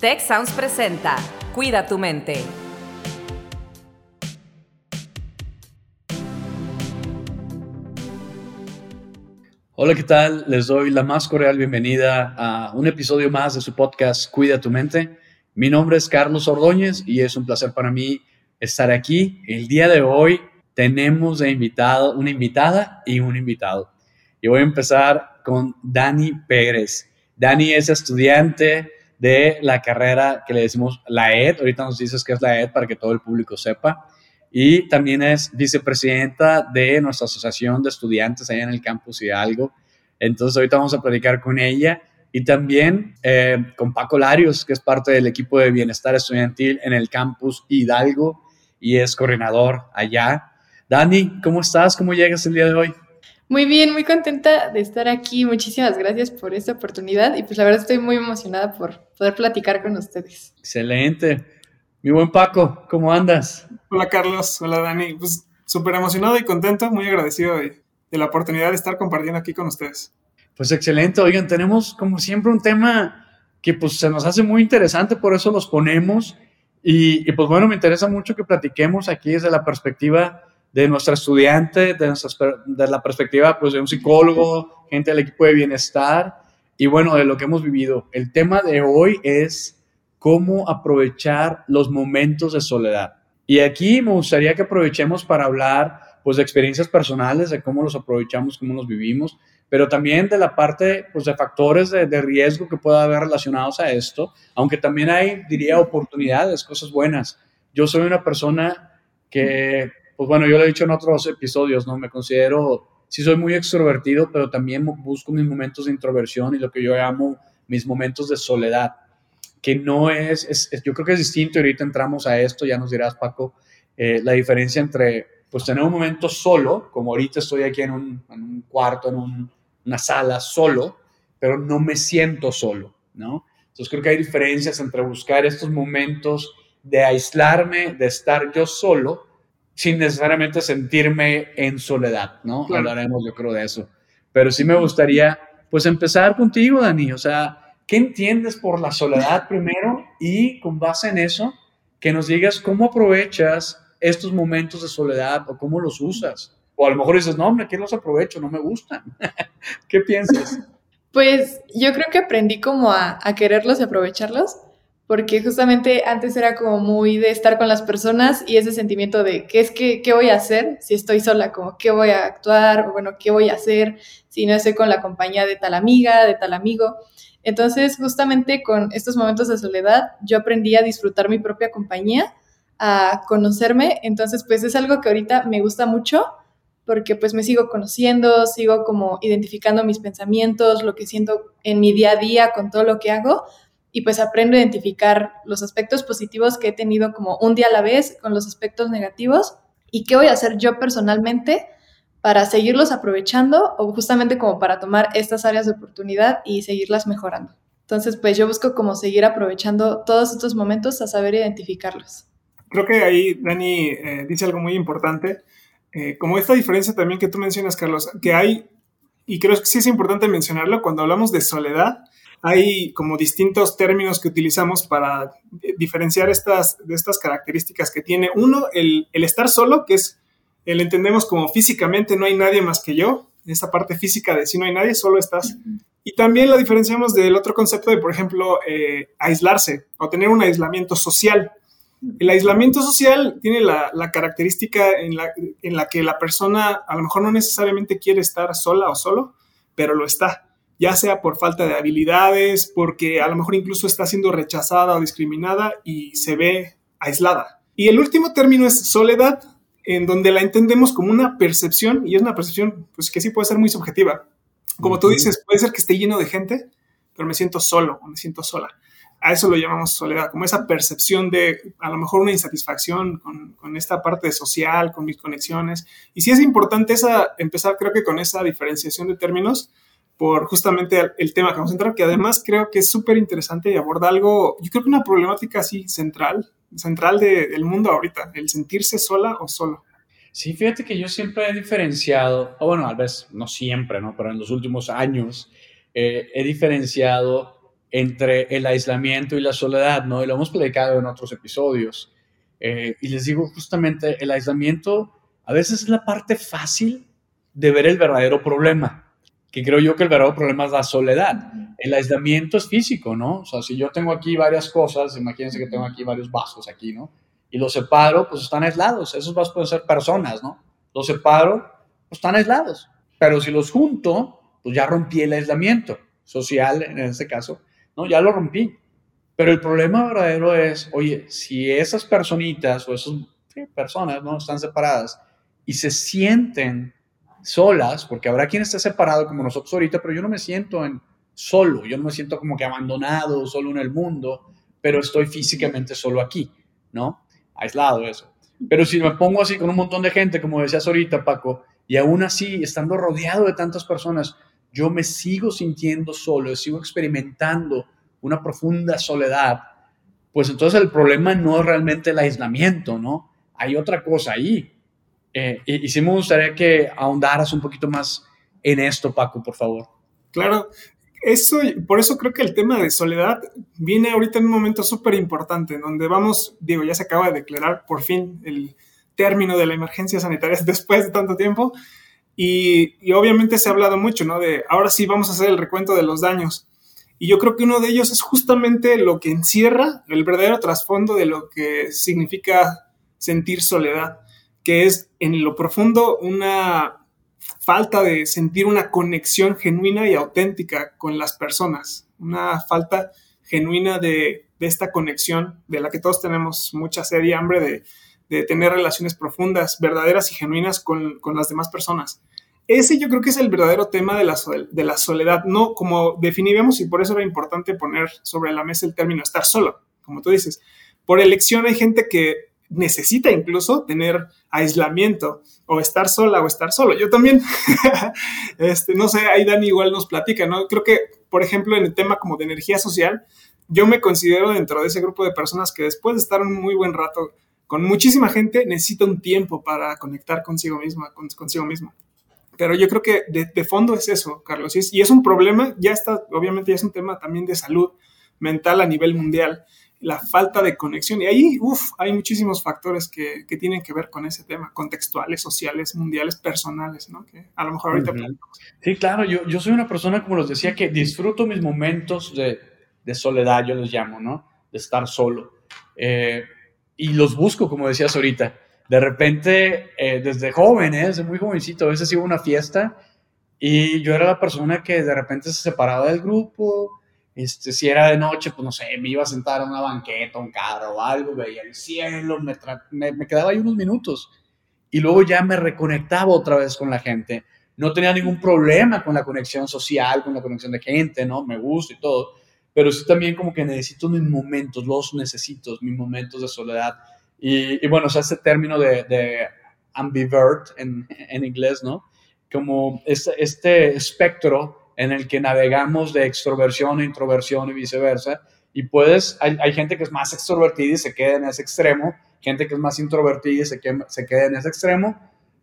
Tech Sounds presenta Cuida tu mente. Hola, ¿qué tal? Les doy la más cordial bienvenida a un episodio más de su podcast Cuida tu mente. Mi nombre es Carlos Ordóñez y es un placer para mí estar aquí. El día de hoy tenemos de invitado, una invitada y un invitado. Y voy a empezar con Dani Pérez. Dani es estudiante de la carrera que le decimos la ED. Ahorita nos dices que es la ED para que todo el público sepa. Y también es vicepresidenta de nuestra asociación de estudiantes allá en el campus Hidalgo. Entonces ahorita vamos a platicar con ella y también eh, con Paco Larios, que es parte del equipo de bienestar estudiantil en el campus Hidalgo y es coordinador allá. Dani, ¿cómo estás? ¿Cómo llegas el día de hoy? Muy bien, muy contenta de estar aquí. Muchísimas gracias por esta oportunidad y pues la verdad estoy muy emocionada por poder platicar con ustedes. Excelente. Mi buen Paco, ¿cómo andas? Hola Carlos, hola Dani. Pues súper emocionado y contento, muy agradecido de, la oportunidad de estar compartiendo aquí con ustedes. Pues excelente. Oigan, tenemos como siempre un tema que pues se nos hace muy interesante, por eso los ponemos. Y, y pues bueno, me interesa mucho que platiquemos aquí desde la perspectiva de nuestra estudiante, de, la perspectiva pues, de un psicólogo, gente del equipo de bienestar y bueno, de lo que hemos vivido. El tema de hoy es cómo aprovechar los momentos de soledad. Y aquí me gustaría que aprovechemos para hablar pues de experiencias personales, de cómo los aprovechamos, cómo los vivimos, pero también de la parte pues de factores de, de riesgo que pueda haber relacionados a esto, aunque también hay, diría, oportunidades, cosas buenas. Yo soy una persona que pues bueno, yo lo he dicho en otros episodios, ¿no? Me considero, sí soy muy extrovertido, pero también busco mis momentos de introversión y lo que yo llamo mis momentos de soledad, que no es, es, yo creo que es distinto, ahorita entramos a esto, ya nos dirás, Paco, eh, la diferencia entre, pues tener un momento solo, como ahorita estoy aquí en un, en un cuarto, en una sala solo, pero no me siento solo, ¿no? Entonces creo que hay diferencias entre buscar estos momentos de aislarme, de estar yo solo, sin necesariamente sentirme en soledad, ¿no? Hablaremos, yo creo, de eso. Pero sí me gustaría, pues, empezar contigo, Dani. O sea, ¿qué entiendes por la soledad primero? Y con base en eso, que nos digas cómo aprovechas estos momentos de soledad o cómo los usas. O a lo mejor dices, no, hombre, ¿qué los aprovecho? No me gustan. ¿Qué piensas? Pues yo creo que aprendí como a, a quererlos y aprovecharlos porque justamente antes era como muy de estar con las personas y ese sentimiento de qué es que, qué voy a hacer si estoy sola, como qué voy a actuar, o bueno, qué voy a hacer si no estoy con la compañía de tal amiga, de tal amigo. Entonces, justamente con estos momentos de soledad, yo aprendí a disfrutar mi propia compañía, a conocerme, entonces pues es algo que ahorita me gusta mucho porque pues me sigo conociendo, sigo como identificando mis pensamientos, lo que siento en mi día a día con todo lo que hago, y pues aprendo a identificar los aspectos positivos que he tenido como un día a la vez con los aspectos negativos y qué voy a hacer yo personalmente para seguirlos aprovechando o justamente como para tomar estas áreas de oportunidad y seguirlas mejorando. Entonces, pues yo busco como seguir aprovechando todos estos momentos a saber identificarlos. Creo que ahí Dani eh, dice algo muy importante, eh, como esta diferencia también que tú mencionas, Carlos, que hay, y creo que sí es importante mencionarlo, cuando hablamos de soledad, hay como distintos términos que utilizamos para diferenciar estas, de estas características que tiene. Uno, el, estar solo, que es, el entendemos como físicamente no hay nadie más que yo, esa parte física de si no hay nadie, solo estás. Y también la diferenciamos del otro concepto de, por ejemplo, eh, aislarse o tener un aislamiento social. El aislamiento social tiene la, característica en la, en la que la persona a lo mejor no necesariamente quiere estar sola o solo, pero lo está ya sea por falta de habilidades, porque a lo mejor incluso está siendo rechazada o discriminada y se ve aislada. Y el último término es soledad, en donde la entendemos como una percepción, y es una percepción pues, que sí puede ser muy subjetiva. Como tú dices, puede ser que esté lleno de gente, pero me siento solo o me siento sola. A eso lo llamamos soledad, como esa percepción de a lo mejor una insatisfacción con, con esta parte social, con mis conexiones. Y sí es importante esa, empezar creo que con esa diferenciación de términos, por justamente el tema que vamos a entrar, que además creo que es súper interesante y aborda algo, yo creo que una problemática así central, central del mundo ahorita, el sentirse sola o solo. Sí, fíjate que yo siempre he diferenciado, o bueno, a veces no siempre, ¿no? Pero en los últimos años eh, he diferenciado entre el aislamiento y la soledad, ¿no? Y lo hemos platicado en otros episodios. Eh, y les digo justamente, el aislamiento a veces es la parte fácil de ver el verdadero problema, que creo yo que el verdadero problema es la soledad. El aislamiento es físico, ¿no? O sea, si yo tengo aquí varias cosas, imagínense que tengo aquí varios vasos aquí, ¿no? Y los separo, pues están aislados. Esos vasos pueden ser personas, ¿no? Los separo, pues están aislados. Pero si los junto, pues ya rompí el aislamiento social en este caso, ¿no? Ya lo rompí. Pero el problema verdadero es, oye, si esas personitas o esas personas, ¿no? Están separadas y se sienten solas, porque habrá quien esté separado como nosotros ahorita, pero yo no me siento en solo, yo no me siento como que abandonado, solo en el mundo, pero estoy físicamente solo aquí, ¿no? Aislado eso. Pero si me pongo así con un montón de gente, como decías ahorita, Paco, y aún así, estando rodeado de tantas personas, yo me sigo sintiendo solo, sigo experimentando una profunda soledad, pues entonces el problema no es realmente el aislamiento, ¿no? Hay otra cosa ahí. Eh, y, y sí me gustaría que ahondaras un poquito más en esto, Paco, por favor. Claro, eso, por eso creo que el tema de soledad viene ahorita en un momento súper importante, en donde vamos, digo, ya se acaba de declarar por fin el término de la emergencia sanitaria después de tanto tiempo, y, y, obviamente se ha hablado mucho, ¿no? De ahora sí vamos a hacer el recuento de los daños. Y yo creo que uno de ellos es justamente lo que encierra el verdadero trasfondo de lo que significa sentir soledad, que es en lo profundo una falta de sentir una conexión genuina y auténtica con las personas, una falta genuina de, esta conexión de la que todos tenemos mucha sed y hambre de, de tener relaciones profundas, verdaderas y genuinas con, con, las demás personas. Ese yo creo que es el verdadero tema de la, de la soledad, no como definíamos y por eso era importante poner sobre la mesa el término estar solo, como tú dices. Por elección hay gente que necesita incluso tener aislamiento o estar sola o estar solo. Yo también, este, no sé, ahí Dani igual nos platica, ¿no? Creo que, por ejemplo, en el tema como de energía social, yo me considero dentro de ese grupo de personas que después de estar un muy buen rato con muchísima gente, necesita un tiempo para conectar consigo misma, con, consigo misma. Pero yo creo que de, de fondo es eso, Carlos, y es, y es un problema, ya está, obviamente ya es un tema también de salud mental a nivel mundial la falta de conexión. Y ahí, uff, hay muchísimos factores que, que, tienen que ver con ese tema, contextuales, sociales, mundiales, personales, ¿no? Que a lo mejor ahorita... Uh -huh. Sí, claro, yo, yo soy una persona, como les decía, que disfruto mis momentos de, de soledad, yo los llamo, ¿no? De estar solo. Eh, y los busco, como decías ahorita. De repente, eh, desde joven, ¿eh? desde muy jovencito, a veces iba a una fiesta y yo era la persona que de repente se separaba del grupo, este, si era de noche, pues no sé, me iba a sentar en una banqueta, un carro o algo, veía el cielo, me, me, me, quedaba ahí unos minutos y luego ya me reconectaba otra vez con la gente. No tenía ningún problema con la conexión social, con la conexión de gente, ¿no? Me gusta y todo, pero sí también como que necesito mis momentos, los necesito, mis momentos de soledad. Y, y bueno, o sea, ese término de, de ambivert en, en, inglés, ¿no? Como este, este espectro en el que navegamos de extroversión a introversión y viceversa. Y puedes, hay, hay, gente que es más extrovertida y se queda en ese extremo, gente que es más introvertida y se, que, se queda en ese extremo.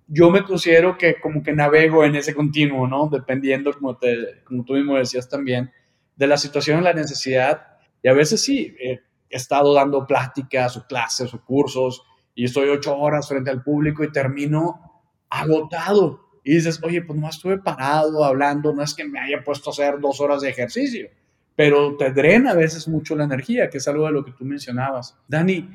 Yo me considero que como que navego en ese continuo, ¿no? Dependiendo, como, te, como tú mismo decías también, de la situación, la necesidad. Y a veces sí, he estado dando pláticas o clases o cursos y estoy ocho horas frente al público y termino agotado y dices, oye, pues no estuve parado hablando, no es que me haya puesto a hacer dos horas de ejercicio, pero te drena a veces mucho la energía, que es algo de lo que tú mencionabas. Dani,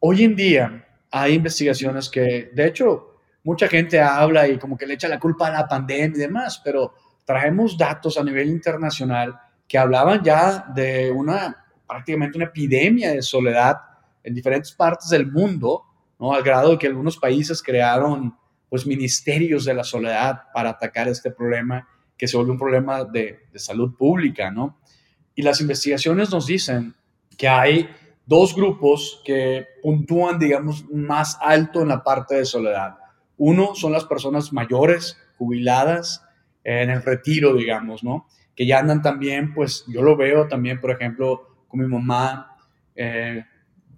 hoy en día hay investigaciones que, de hecho, mucha gente habla y como que le echa la culpa a la pandemia y demás, pero traemos datos a nivel internacional que hablaban ya de una prácticamente una epidemia de soledad en diferentes partes del mundo, ¿no? al grado de que algunos países crearon pues ministerios de la soledad para atacar este problema que se vuelve un problema de, salud pública, ¿no? Y las investigaciones nos dicen que hay dos grupos que puntúan, digamos, más alto en la parte de soledad. Uno son las personas mayores, jubiladas, en el retiro, digamos, ¿no? Que ya andan también, pues yo lo veo también, por ejemplo, con mi mamá, eh,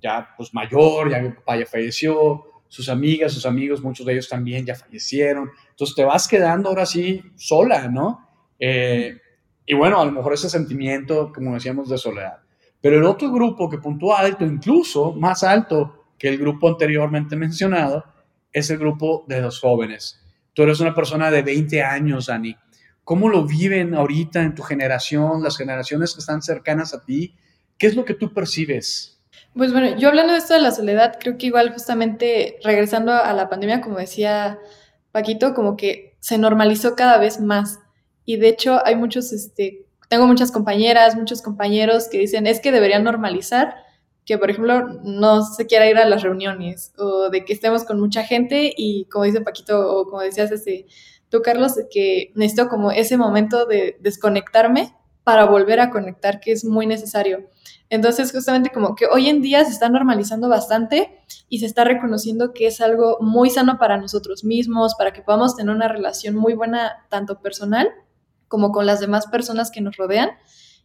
ya pues mayor, ya mi papá ya falleció, sus amigas, sus amigos, muchos de ellos también ya fallecieron. Entonces te vas quedando ahora sí sola, ¿no? Eh, y bueno, a lo mejor ese sentimiento, como decíamos, de soledad. Pero el otro grupo que puntúa alto, incluso más alto que el grupo anteriormente mencionado, es el grupo de los jóvenes. Tú eres una persona de 20 años, Dani. ¿Cómo lo viven ahorita en tu generación, las generaciones que están cercanas a ti? ¿Qué es lo que tú percibes? Pues bueno, yo hablando de esto de la soledad, creo que igual justamente regresando a la pandemia, como decía Paquito, como que se normalizó cada vez más. Y de hecho hay muchos, este, tengo muchas compañeras, muchos compañeros que dicen, es que deberían normalizar que, por ejemplo, no se quiera ir a las reuniones o de que estemos con mucha gente y como dice Paquito o como decías este, tú, Carlos, que necesito como ese momento de desconectarme para volver a conectar, que es muy necesario. Entonces, justamente como que hoy en día se está normalizando bastante y se está reconociendo que es algo muy sano para nosotros mismos, para que podamos tener una relación muy buena, tanto personal como con las demás personas que nos rodean,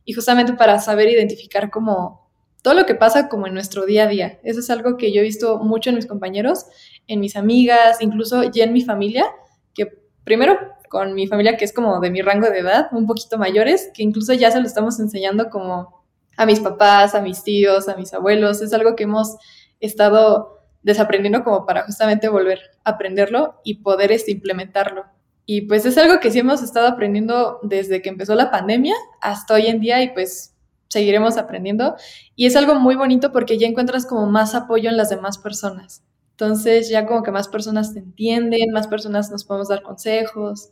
y justamente para saber identificar como todo lo que pasa como en nuestro día a día. Eso es algo que yo he visto mucho en mis compañeros, en mis amigas, incluso ya en mi familia, que primero con mi familia que es como de mi rango de edad, un poquito mayores, que incluso ya se lo estamos enseñando como a mis papás, a mis tíos, a mis abuelos. Es algo que hemos estado desaprendiendo como para justamente volver a aprenderlo y poder este, implementarlo. Y pues es algo que sí hemos estado aprendiendo desde que empezó la pandemia hasta hoy en día y pues seguiremos aprendiendo. Y es algo muy bonito porque ya encuentras como más apoyo en las demás personas. Entonces ya como que más personas te entienden, más personas nos podemos dar consejos.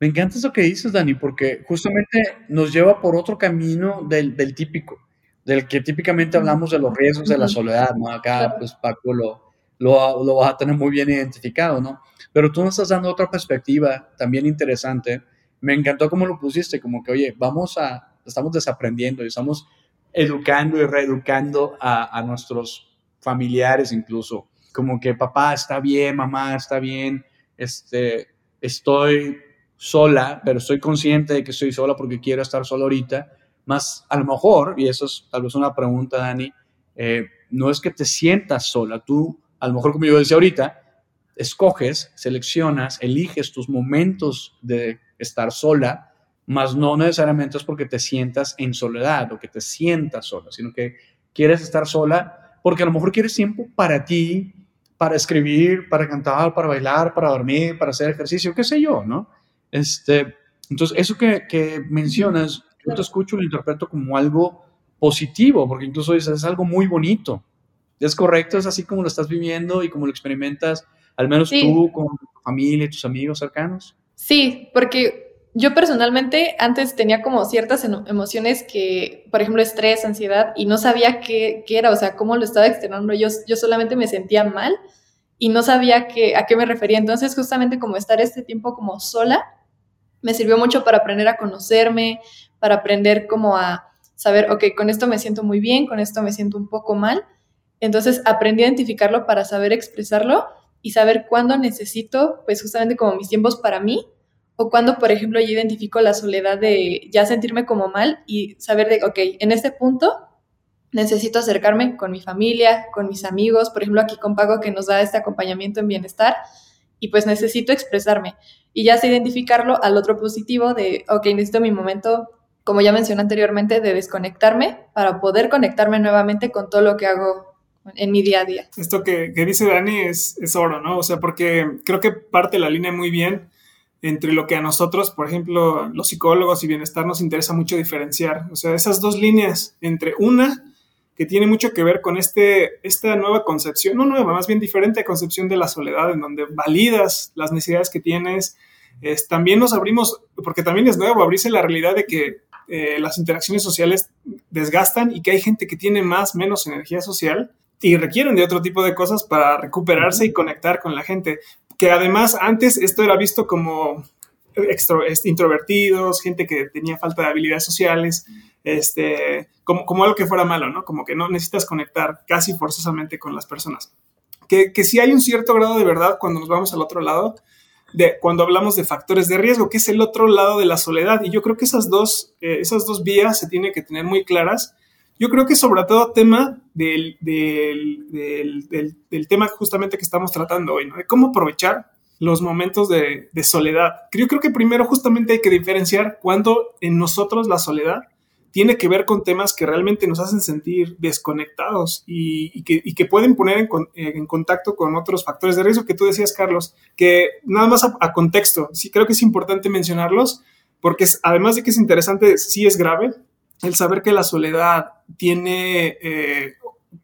Me encanta eso que dices, Dani, porque justamente nos lleva por otro camino del, del típico, del que típicamente hablamos de los riesgos de la soledad, ¿no? Acá, pues Paco lo, lo, lo vas a tener muy bien identificado, ¿no? Pero tú nos estás dando otra perspectiva también interesante. Me encantó cómo lo pusiste, como que, oye, vamos a, estamos desaprendiendo y estamos educando y reeducando a, a nuestros familiares incluso. Como que papá está bien, mamá está bien, este, estoy sola, pero estoy consciente de que estoy sola porque quiero estar sola ahorita. Más a lo mejor, y eso es tal vez una pregunta, Dani, eh, no es que te sientas sola, tú a lo mejor como yo decía ahorita, escoges, seleccionas, eliges tus momentos de estar sola, más no necesariamente es porque te sientas en soledad o que te sientas sola, sino que quieres estar sola porque a lo mejor quieres tiempo para ti, para escribir, para cantar, para bailar, para dormir, para hacer ejercicio, qué sé yo, ¿no? Este, entonces, eso que, que mencionas, yo te escucho y lo interpreto como algo positivo, porque incluso dices, es algo muy bonito. ¿Es correcto? ¿Es así como lo estás viviendo y como lo experimentas, al menos tú con tu familia y tus amigos cercanos? Sí, porque yo personalmente antes tenía como ciertas emociones que, por ejemplo, estrés, ansiedad, y no sabía qué, qué era, o sea, cómo lo estaba externando. Yo, yo solamente me sentía mal y no sabía qué, a qué me refería. Entonces, justamente como estar este tiempo como sola, me sirvió mucho para aprender a conocerme, para aprender como a saber, ok, con esto me siento muy bien, con esto me siento un poco mal. Entonces aprendí a identificarlo para saber expresarlo y saber cuándo necesito, pues justamente como mis tiempos para mí, o cuando, por ejemplo, yo identifico la soledad de ya sentirme como mal y saber de, ok, en este punto necesito acercarme con mi familia, con mis amigos, por ejemplo, aquí con Pago que nos da este acompañamiento en bienestar, y pues necesito expresarme. Y ya sé identificarlo al otro positivo de, ok, necesito mi momento, como ya mencioné anteriormente, de desconectarme para poder conectarme nuevamente con todo lo que hago en mi día a día. Esto que, dice Dani es, es, oro, ¿no? O sea, porque creo que parte la línea muy bien entre lo que a nosotros, por ejemplo, los psicólogos y bienestar nos interesa mucho diferenciar. O sea, esas dos líneas entre una que tiene mucho que ver con este, esta nueva concepción, no nueva, más bien diferente concepción de la soledad, en donde validas las necesidades que tienes. Es, también nos abrimos, porque también es nuevo abrirse la realidad de que eh, las interacciones sociales desgastan y que hay gente que tiene más, menos energía social y requieren de otro tipo de cosas para recuperarse y conectar con la gente. Que además antes esto era visto como extro, introvertidos, gente que tenía falta de habilidades sociales, este, como, como algo que fuera malo, ¿no? Como que no necesitas conectar casi forzosamente con las personas. Que, que sí hay un cierto grado de verdad cuando nos vamos al otro lado, de cuando hablamos de factores de riesgo, que es el otro lado de la soledad. Y yo creo que esas dos, eh, esas dos vías se tienen que tener muy claras yo creo que sobre todo tema del, del, del, del, tema justamente que estamos tratando hoy, ¿no? De cómo aprovechar los momentos de, soledad. Yo creo que primero justamente hay que diferenciar cuando en nosotros la soledad tiene que ver con temas que realmente nos hacen sentir desconectados y, que, pueden poner en, contacto con otros factores de riesgo que tú decías, Carlos, que nada más a, contexto, sí creo que es importante mencionarlos porque además de que es interesante, sí es grave el saber que la soledad tiene eh,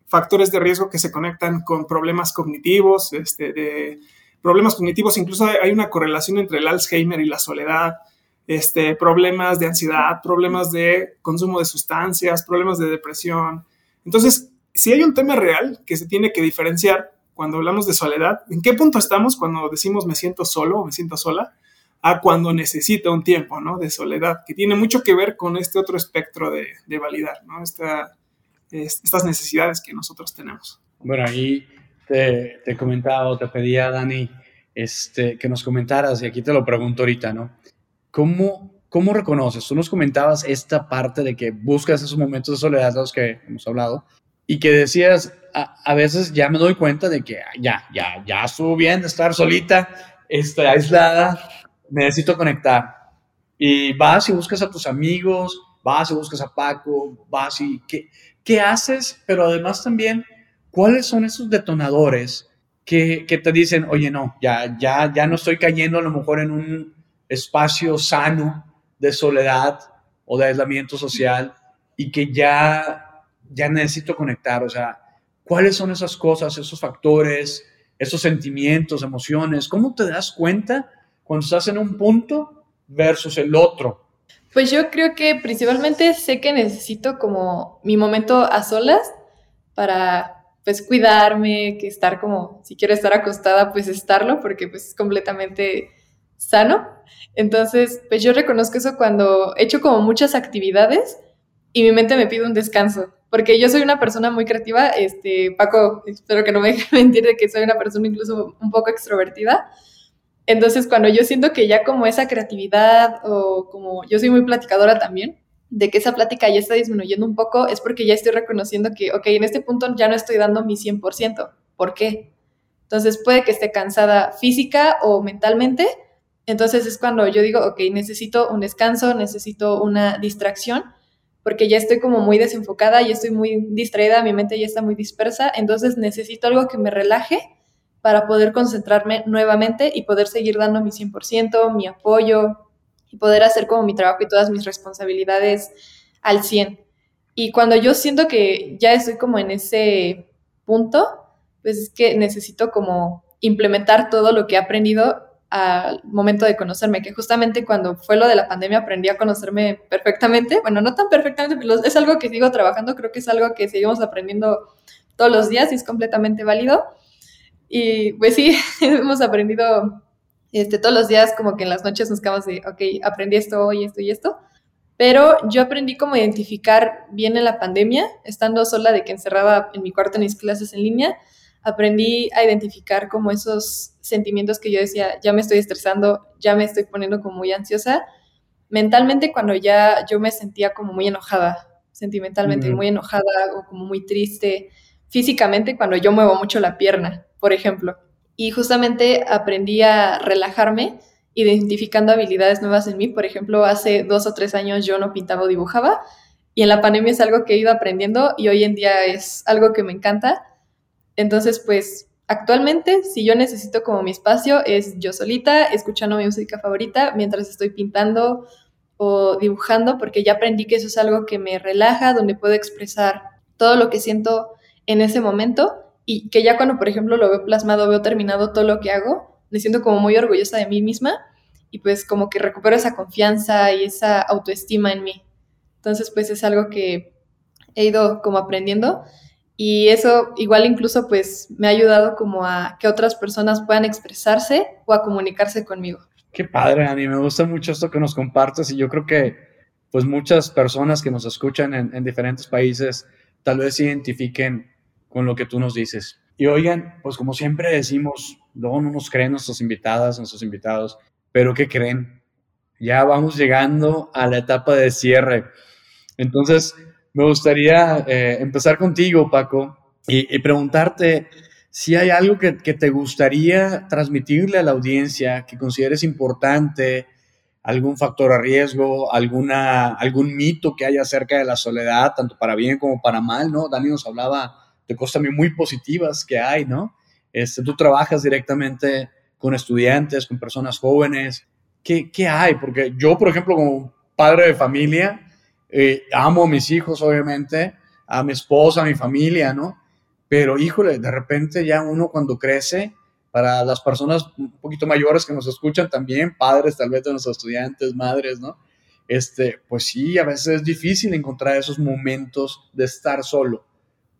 factores de riesgo que se conectan con problemas cognitivos, este, de problemas cognitivos, incluso hay una correlación entre el Alzheimer y la soledad, este, problemas de ansiedad, problemas de consumo de sustancias, problemas de depresión. Entonces, si hay un tema real que se tiene que diferenciar cuando hablamos de soledad, ¿en qué punto estamos cuando decimos me siento solo o me siento sola? A cuando necesito un tiempo, ¿no? De soledad, que tiene mucho que ver con este otro espectro de, validar, ¿no? estas necesidades que nosotros tenemos. Bueno, ahí te, te comentaba te pedía, Dani, este, que nos comentaras, y aquí te lo pregunto ahorita, ¿no? ¿Cómo, ¿Cómo reconoces? Tú nos comentabas esta parte de que buscas esos momentos de soledad de los que hemos hablado y que decías, a, veces ya me doy cuenta de que ya, ya, ya estuvo bien estar solita, estoy aislada, necesito conectar. Y vas y buscas a tus amigos, vas y buscas a Paco, vas y qué, qué haces, pero además también ¿cuáles son esos detonadores que, te dicen, oye, no, ya, ya, ya no estoy cayendo a lo mejor en un espacio sano de soledad o de aislamiento social y que ya, ya necesito conectar? O sea, ¿cuáles son esas cosas, esos factores, esos sentimientos, emociones? ¿Cómo te das cuenta cuando estás en un punto versus el otro? Pues yo creo que principalmente sé que necesito como mi momento a solas para pues cuidarme, que estar como, si quiero estar acostada, pues estarlo, porque pues es completamente sano. Entonces, pues yo reconozco eso cuando he hecho como muchas actividades y mi mente me pide un descanso, porque yo soy una persona muy creativa, este, Paco, espero que no me dejen mentir de que soy una persona incluso un poco extrovertida. Entonces, cuando yo siento que ya como esa creatividad o como yo soy muy platicadora también, de que esa plática ya está disminuyendo un poco es porque ya estoy reconociendo que, ok, en este punto ya no estoy dando mi 100%. ¿Por qué? Entonces puede que esté cansada física o mentalmente. Entonces es cuando yo digo, ok, necesito un descanso, necesito una distracción, porque ya estoy como muy desenfocada, ya estoy muy distraída, mi mente ya está muy dispersa, entonces necesito algo que me relaje para poder concentrarme nuevamente y poder seguir dando mi 100%, mi apoyo, y poder hacer como mi trabajo y todas mis responsabilidades al 100. Y cuando yo siento que ya estoy como en ese punto, pues es que necesito como implementar todo lo que he aprendido al momento de conocerme, que justamente cuando fue lo de la pandemia aprendí a conocerme perfectamente, bueno, no tan perfectamente, pero es algo que sigo trabajando, creo que es algo que seguimos aprendiendo todos los días y es completamente válido. Y pues sí, hemos aprendido este, todos los días como que en las noches nos quedamos de, ok, aprendí esto hoy, esto y esto. Pero yo aprendí cómo identificar bien en la pandemia, estando sola de que encerraba en mi cuarto en mis clases en línea, aprendí a identificar como esos sentimientos que yo decía, ya me estoy estresando, ya me estoy poniendo como muy ansiosa. Mentalmente cuando ya yo me sentía como muy enojada, sentimentalmente muy enojada o como muy triste. Físicamente cuando yo muevo mucho la pierna, por ejemplo y justamente aprendí a relajarme identificando habilidades nuevas en mí. Por ejemplo, hace dos o tres años yo no pintaba o dibujaba y en la pandemia es algo que he ido aprendiendo y hoy en día es algo que me encanta. Entonces, pues actualmente, si yo necesito como mi espacio, es yo solita, escuchando mi música favorita mientras estoy pintando o dibujando, porque ya aprendí que eso es algo que me relaja, donde puedo expresar todo lo que siento en ese momento y que ya cuando, por ejemplo, lo veo plasmado, veo terminado todo lo que hago, me siento como muy orgullosa de mí misma y pues como que recupero esa confianza y esa autoestima en mí. Entonces, pues es algo que he ido como aprendiendo y eso igual incluso pues me ha ayudado como a que otras personas puedan expresarse o a comunicarse conmigo. Qué padre, Ani, me gusta mucho esto que nos compartes y yo creo que pues muchas personas que nos escuchan en, en diferentes países tal vez identifiquen con lo que tú nos dices. Y oigan, pues como siempre decimos, luego no nos creen nuestras invitadas, nuestros invitados, pero ¿qué creen? Ya vamos llegando a la etapa de cierre. Entonces, me gustaría eh, empezar contigo, Paco, y, preguntarte si hay algo que, te gustaría transmitirle a la audiencia, que consideres importante, algún factor a riesgo, alguna, algún mito que haya acerca de la soledad, tanto para bien como para mal, ¿no? Dani nos hablaba de cosas también muy positivas que hay, ¿no? Este, tú trabajas directamente con estudiantes, con personas jóvenes. ¿Qué, qué hay? Porque yo, por ejemplo, como padre de familia, eh, amo a mis hijos, obviamente, a mi esposa, a mi familia, ¿no? Pero híjole, de repente ya uno cuando crece, para las personas un poquito mayores que nos escuchan también, padres tal vez de nuestros estudiantes, madres, ¿no? Este, pues sí, a veces es difícil encontrar esos momentos de estar solo,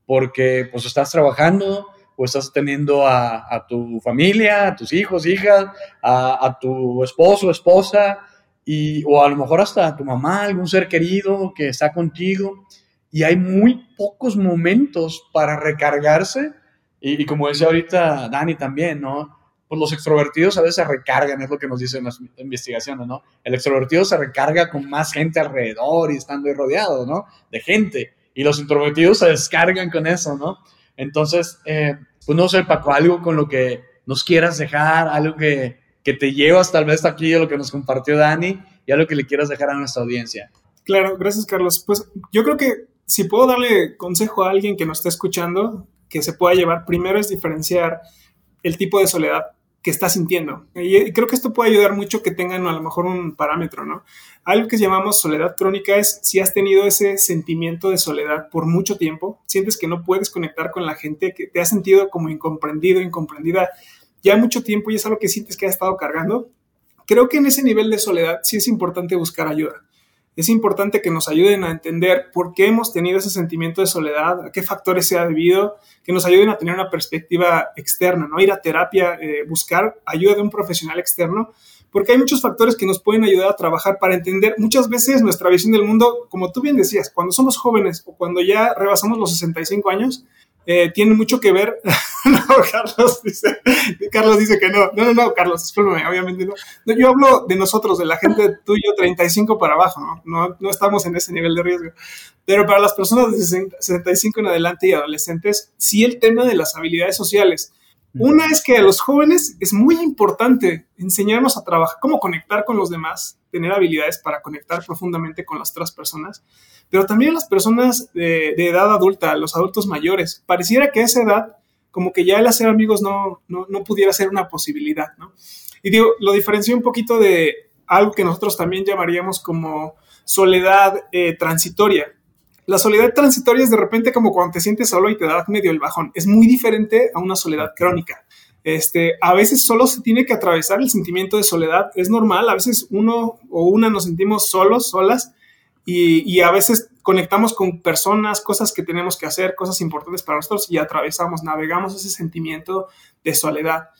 porque pues estás trabajando o estás teniendo a, tu familia, a tus hijos, hijas, a, a tu esposo, esposa, y, o a lo mejor hasta tu mamá, algún ser querido que está contigo y hay muy pocos momentos para recargarse. Y, como decía ahorita Dani también, ¿no? Pues los extrovertidos a veces se recargan, es lo que nos dicen las investigaciones, ¿no? El extrovertido se recarga con más gente alrededor y estando ahí rodeado, ¿no? De gente. Y los introvertidos se descargan con eso, ¿no? Entonces, eh, pues no sé, Paco, algo con lo que nos quieras dejar, algo que, que te llevas tal vez aquí a lo que nos compartió Dani y algo que le quieras dejar a nuestra audiencia. Claro, gracias Carlos. Pues yo creo que si puedo darle consejo a alguien que nos está escuchando, que se pueda llevar, primero es diferenciar el tipo de soledad que está sintiendo. Y creo que esto puede ayudar mucho que tengan a lo mejor un parámetro, ¿no? Algo que llamamos soledad crónica es si has tenido ese sentimiento de soledad por mucho tiempo, sientes que no puedes conectar con la gente, que te has sentido como incomprendido, incomprendida ya mucho tiempo y es algo que sientes que ha estado cargando. Creo que en ese nivel de soledad sí es importante buscar ayuda es importante que nos ayuden a entender por qué hemos tenido ese sentimiento de soledad, a qué factores se ha debido, que nos ayuden a tener una perspectiva externa, ¿no? Ir a terapia, eh, buscar ayuda de un profesional externo, porque hay muchos factores que nos pueden ayudar a trabajar para entender muchas veces nuestra visión del mundo, como tú bien decías, cuando somos jóvenes o cuando ya rebasamos los 65 años, eh, tiene mucho que ver. no, Carlos dice, Carlos dice que no. No, no, no, Carlos, discúlpame, obviamente no. Yo hablo de nosotros, de la gente tuyo 35 para abajo, ¿no? ¿no? No estamos en ese nivel de riesgo. Pero para las personas de 65 en adelante y adolescentes, sí el tema de las habilidades sociales. Una es que a los jóvenes es muy importante enseñarnos a trabajar, cómo conectar con los demás, tener habilidades para conectar profundamente con las otras personas pero también las personas de, edad adulta, los adultos mayores. Pareciera que a esa edad, como que ya el hacer amigos no, no, no pudiera ser una posibilidad, ¿no? Y digo, lo diferencio un poquito de algo que nosotros también llamaríamos como soledad eh, transitoria. La soledad transitoria es de repente como cuando te sientes solo y te da medio el bajón. Es muy diferente a una soledad crónica. Este, a veces solo se tiene que atravesar el sentimiento de soledad. Es normal, a veces uno o una nos sentimos solos, solas, y, a veces conectamos con personas, cosas que tenemos que hacer, cosas importantes para nosotros y atravesamos, navegamos ese sentimiento de soledad.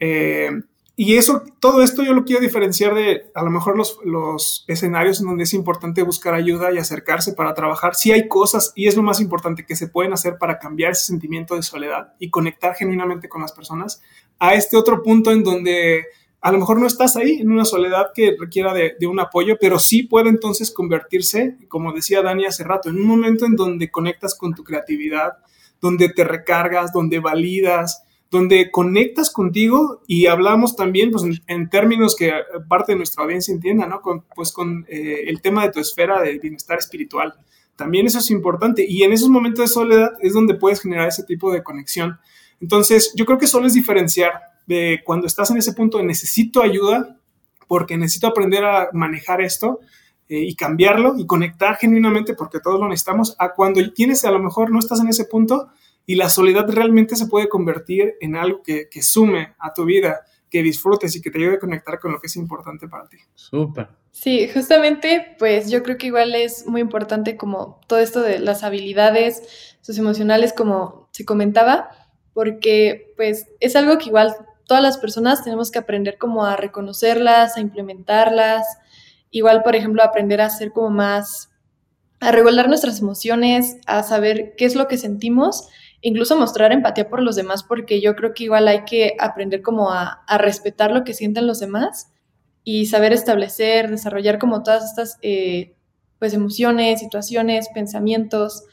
Eh, y eso, todo esto yo lo quiero diferenciar de a lo mejor los, los, escenarios en donde es importante buscar ayuda y acercarse para trabajar. Sí hay cosas, y es lo más importante, que se pueden hacer para cambiar ese sentimiento de soledad y conectar genuinamente con las personas, a este otro punto en donde a lo mejor no estás ahí en una soledad que requiera de, un apoyo, pero sí puede entonces convertirse, como decía Dani hace rato, en un momento en donde conectas con tu creatividad, donde te recargas, donde validas, donde conectas contigo y hablamos también pues, en, términos que parte de nuestra audiencia entienda, ¿no? Con, pues con eh, el tema de tu esfera de bienestar espiritual. También eso es importante y en esos momentos de soledad es donde puedes generar ese tipo de conexión. Entonces, yo creo que solo es diferenciar de cuando estás en ese punto de necesito ayuda porque necesito aprender a manejar esto eh, y cambiarlo y conectar genuinamente porque todos lo necesitamos, a cuando tienes a lo mejor no estás en ese punto y la soledad realmente se puede convertir en algo que, que sume a tu vida, que disfrutes y que te ayude a conectar con lo que es importante para ti. Súper. Sí, justamente, pues yo creo que igual es muy importante como todo esto de las habilidades socioemocionales, como se comentaba, porque pues es algo que igual todas las personas tenemos que aprender como a reconocerlas, a implementarlas, igual, por ejemplo, aprender a ser como más, a regular nuestras emociones, a saber qué es lo que sentimos, incluso mostrar empatía por los demás, porque yo creo que igual hay que aprender como a, respetar lo que sienten los demás y saber establecer, desarrollar como todas estas eh, pues emociones, situaciones, pensamientos.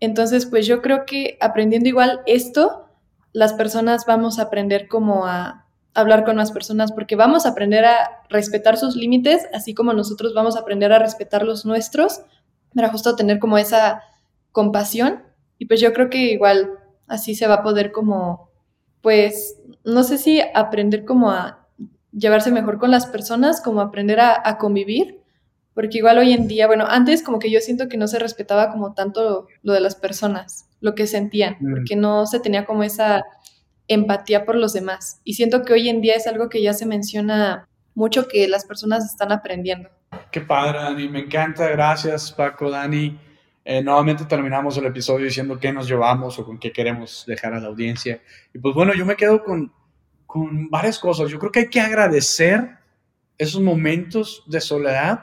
Entonces, pues yo creo que aprendiendo igual esto, las personas vamos a aprender como a hablar con las personas porque vamos a aprender a respetar sus límites, así como nosotros vamos a aprender a respetar los nuestros, para justo tener como esa compasión. Y pues yo creo que igual así se va a poder como, pues, no sé si aprender como a llevarse mejor con las personas, como aprender a, convivir, porque igual hoy en día, bueno, antes como que yo siento que no se respetaba como tanto lo, de las personas, lo que sentían, mm. porque no se tenía como esa empatía por los demás. Y siento que hoy en día es algo que ya se menciona mucho que las personas están aprendiendo. Qué padre, Dani, me encanta, gracias Paco, Dani. Eh, nuevamente terminamos el episodio diciendo qué nos llevamos o con qué queremos dejar a la audiencia. Y pues bueno, yo me quedo con, con varias cosas. Yo creo que hay que agradecer esos momentos de soledad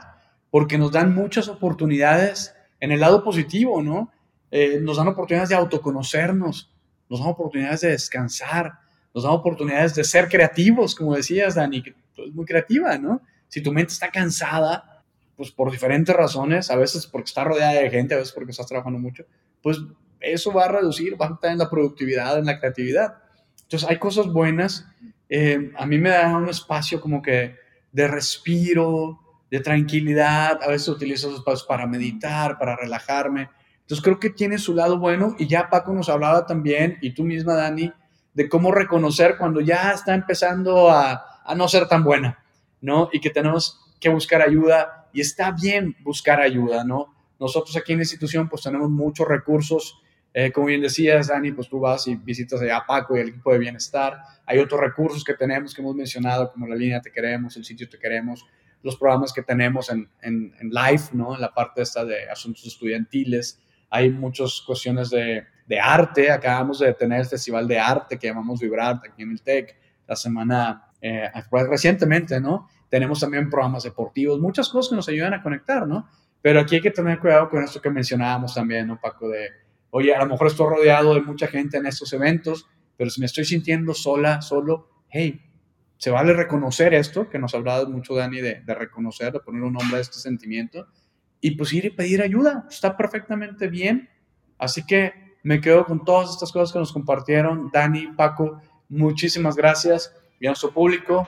porque nos dan muchas oportunidades en el lado positivo, ¿no? Eh, nos dan oportunidades de autoconocernos, nos dan oportunidades de descansar, nos dan oportunidades de ser creativos, como decías, Dani, eres muy creativa, ¿no? Si tu mente está cansada, pues por diferentes razones, a veces porque está rodeada de gente, a veces porque estás trabajando mucho, pues eso va a reducir, va a estar en la productividad, en la creatividad. Entonces hay cosas buenas. Eh, a mí me da un espacio como que de respiro, de tranquilidad. A veces utilizo esos espacios para meditar, para relajarme. Entonces creo que tiene su lado bueno y ya Paco nos hablaba también, y tú misma, Dani, de cómo reconocer cuando ya está empezando a, a no ser tan buena, ¿no? Y que tenemos que buscar ayuda y está bien buscar ayuda, ¿no? Nosotros aquí en la institución pues tenemos muchos recursos, eh, como bien decías, Dani, pues tú vas y visitas a Paco y el equipo de bienestar. Hay otros recursos que tenemos que hemos mencionado, como la línea Te Queremos, el sitio Te Queremos, los programas que tenemos en, en, en live, ¿no? En la parte esta de asuntos estudiantiles, hay muchas cuestiones de, de, arte. Acabamos de tener el Festival de Arte que llamamos Vibrarte aquí en el TEC la semana eh, recientemente, ¿no? Tenemos también programas deportivos, muchas cosas que nos ayudan a conectar, ¿no? Pero aquí hay que tener cuidado con esto que mencionábamos también, ¿no, Paco? De, oye, a lo mejor estoy rodeado de mucha gente en estos eventos, pero si me estoy sintiendo sola, solo, hey, se vale reconocer esto, que nos hablado mucho Dani de, de reconocer, de poner un nombre a este sentimiento, y pues ir y pedir ayuda. Está perfectamente bien. Así que me quedo con todas estas cosas que nos compartieron. Dani, Paco, muchísimas gracias. Y a nuestro público,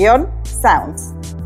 tech-sounds.